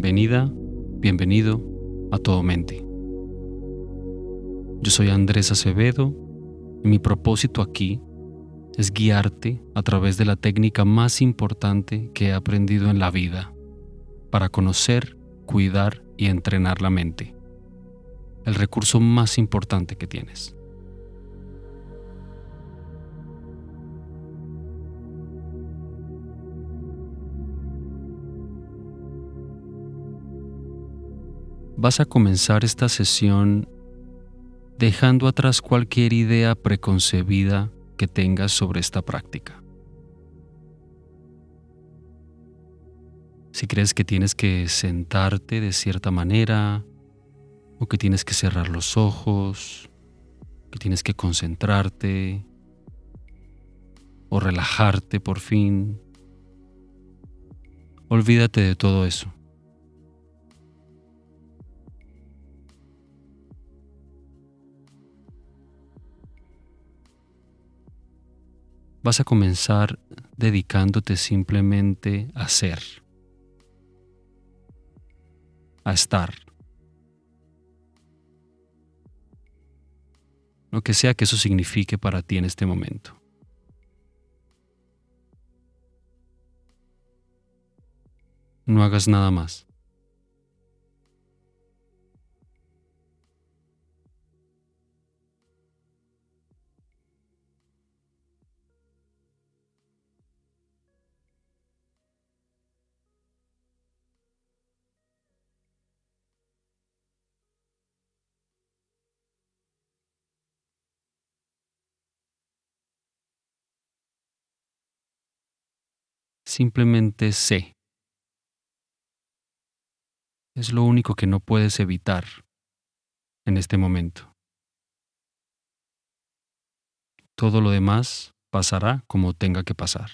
Bienvenida, bienvenido a Todo Mente. Yo soy Andrés Acevedo y mi propósito aquí es guiarte a través de la técnica más importante que he aprendido en la vida para conocer, cuidar y entrenar la mente, el recurso más importante que tienes. Vas a comenzar esta sesión dejando atrás cualquier idea preconcebida que tengas sobre esta práctica. Si crees que tienes que sentarte de cierta manera, o que tienes que cerrar los ojos, que tienes que concentrarte, o relajarte por fin, olvídate de todo eso. Vas a comenzar dedicándote simplemente a ser, a estar. Lo que sea que eso signifique para ti en este momento. No hagas nada más. Simplemente sé. Es lo único que no puedes evitar en este momento. Todo lo demás pasará como tenga que pasar.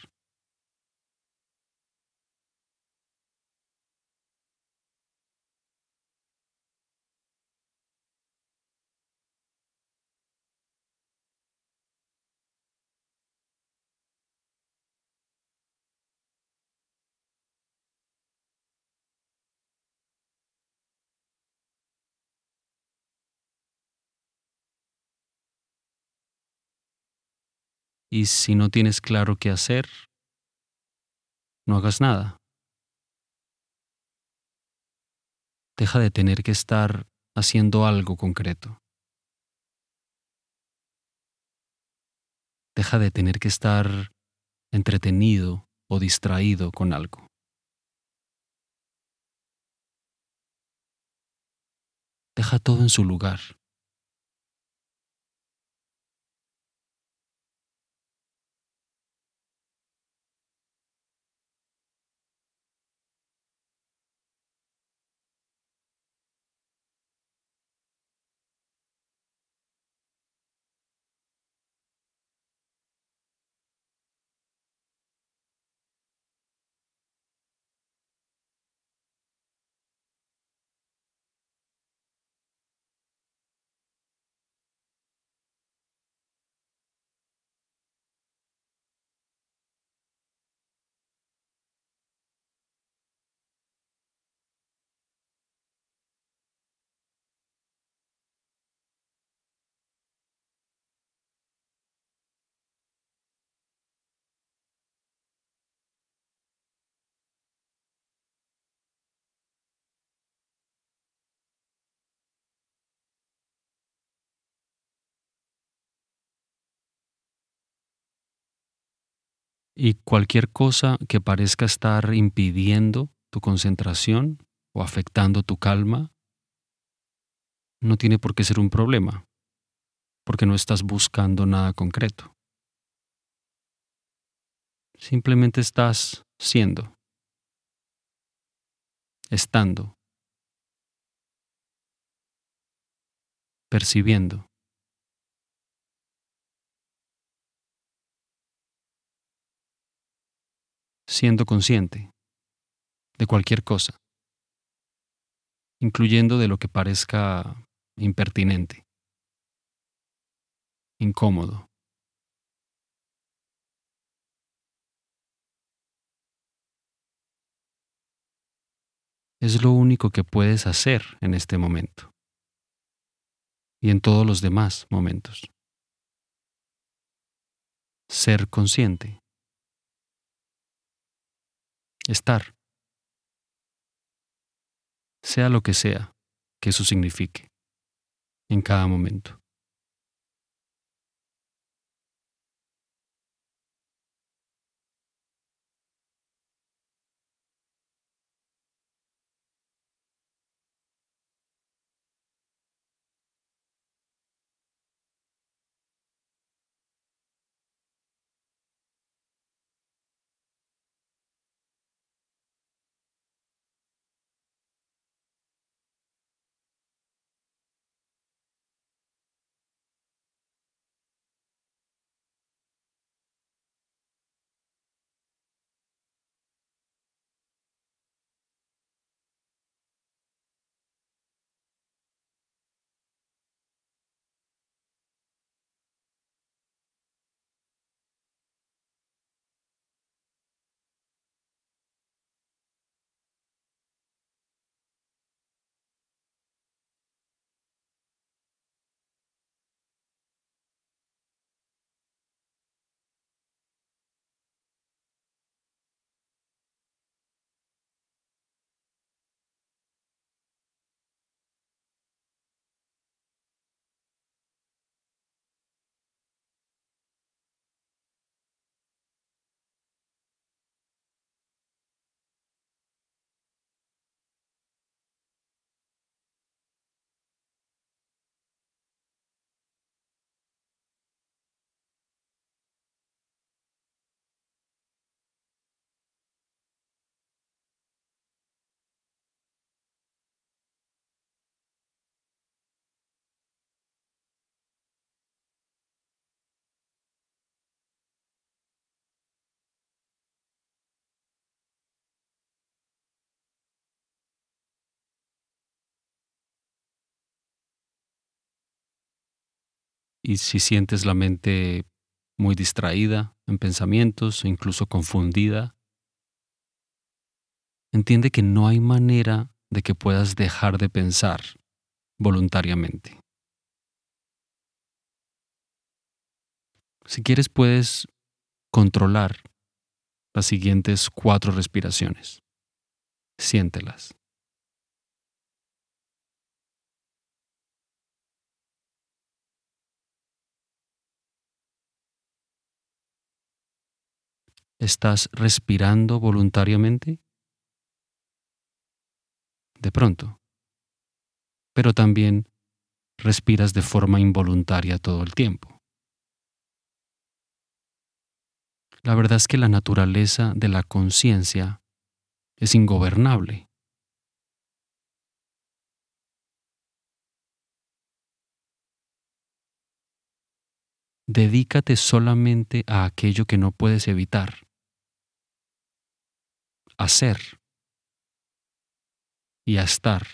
Y si no tienes claro qué hacer, no hagas nada. Deja de tener que estar haciendo algo concreto. Deja de tener que estar entretenido o distraído con algo. Deja todo en su lugar. Y cualquier cosa que parezca estar impidiendo tu concentración o afectando tu calma, no tiene por qué ser un problema, porque no estás buscando nada concreto. Simplemente estás siendo, estando, percibiendo. Siendo consciente de cualquier cosa, incluyendo de lo que parezca impertinente, incómodo. es lo único que puedes hacer en este momento y en todos los demás momentos. Ser consciente. Estar. Sea lo que sea que eso signifique en cada momento. Y si sientes la mente muy distraída en pensamientos o incluso confundida, entiende que no hay manera de que puedas dejar de pensar voluntariamente. Si quieres puedes controlar las siguientes cuatro respiraciones. Siéntelas. ¿Estás respirando voluntariamente? De pronto. Pero también respiras de forma involuntaria todo el tiempo. La verdad es que la naturaleza de la conciencia es ingobernable. Dedícate solamente a aquello que no puedes evitar a ser y a estar.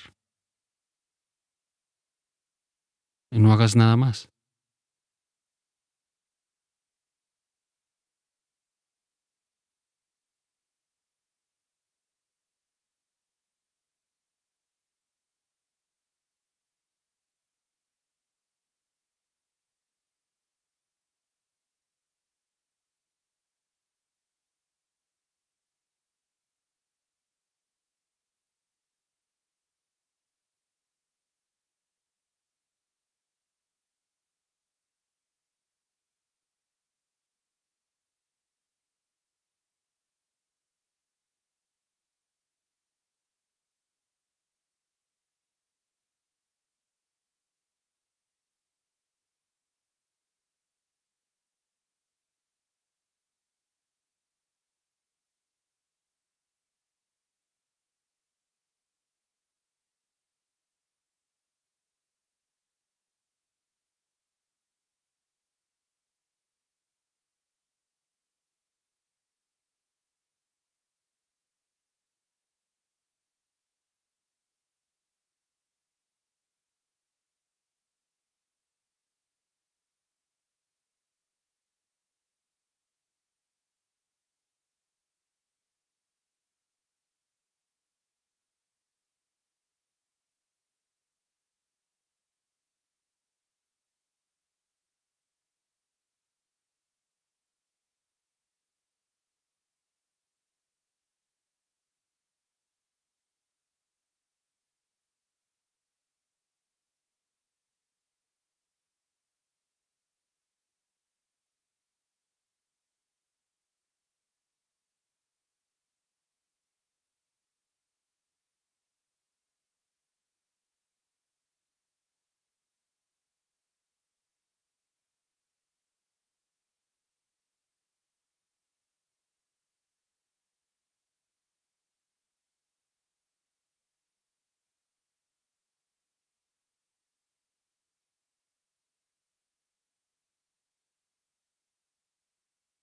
Y no hagas nada más.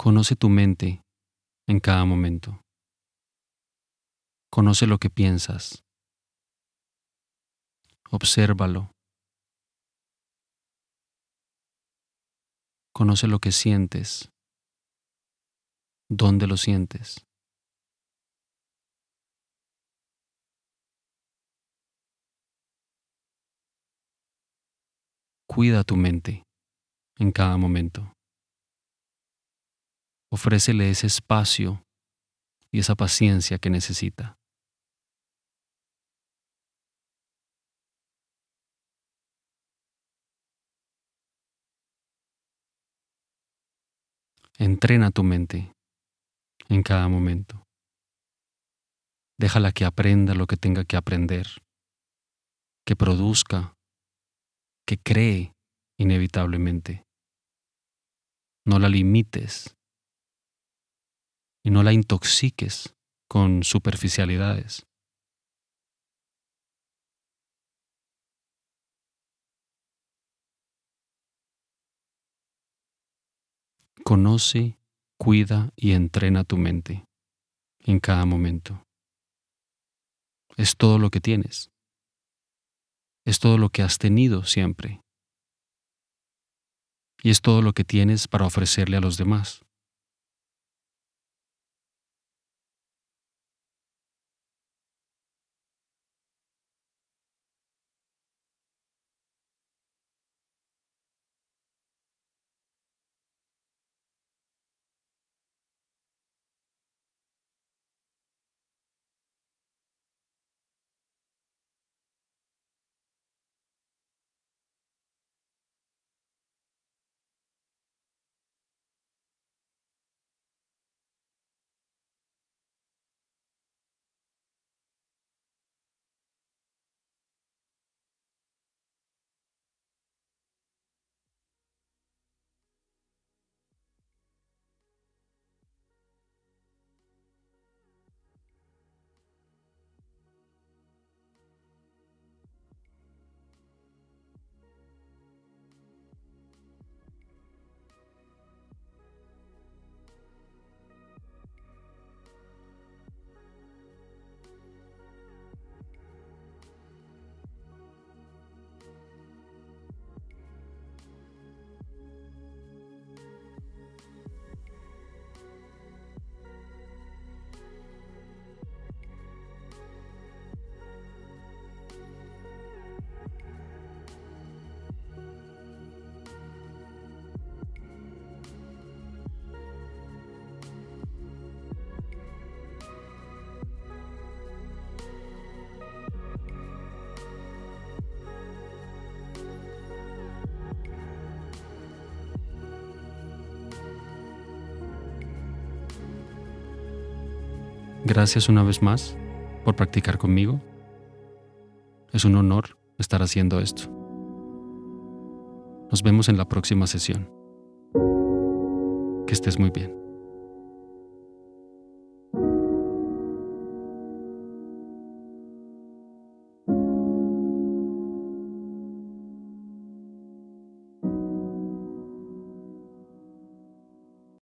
Conoce tu mente en cada momento. Conoce lo que piensas. Obsérvalo. Conoce lo que sientes. ¿Dónde lo sientes? Cuida tu mente en cada momento. Ofrécele ese espacio y esa paciencia que necesita. Entrena tu mente en cada momento. Déjala que aprenda lo que tenga que aprender, que produzca, que cree inevitablemente. No la limites y no la intoxiques con superficialidades. Conoce, cuida y entrena tu mente en cada momento. Es todo lo que tienes. Es todo lo que has tenido siempre. Y es todo lo que tienes para ofrecerle a los demás. Gracias una vez más por practicar conmigo. Es un honor estar haciendo esto. Nos vemos en la próxima sesión. Que estés muy bien.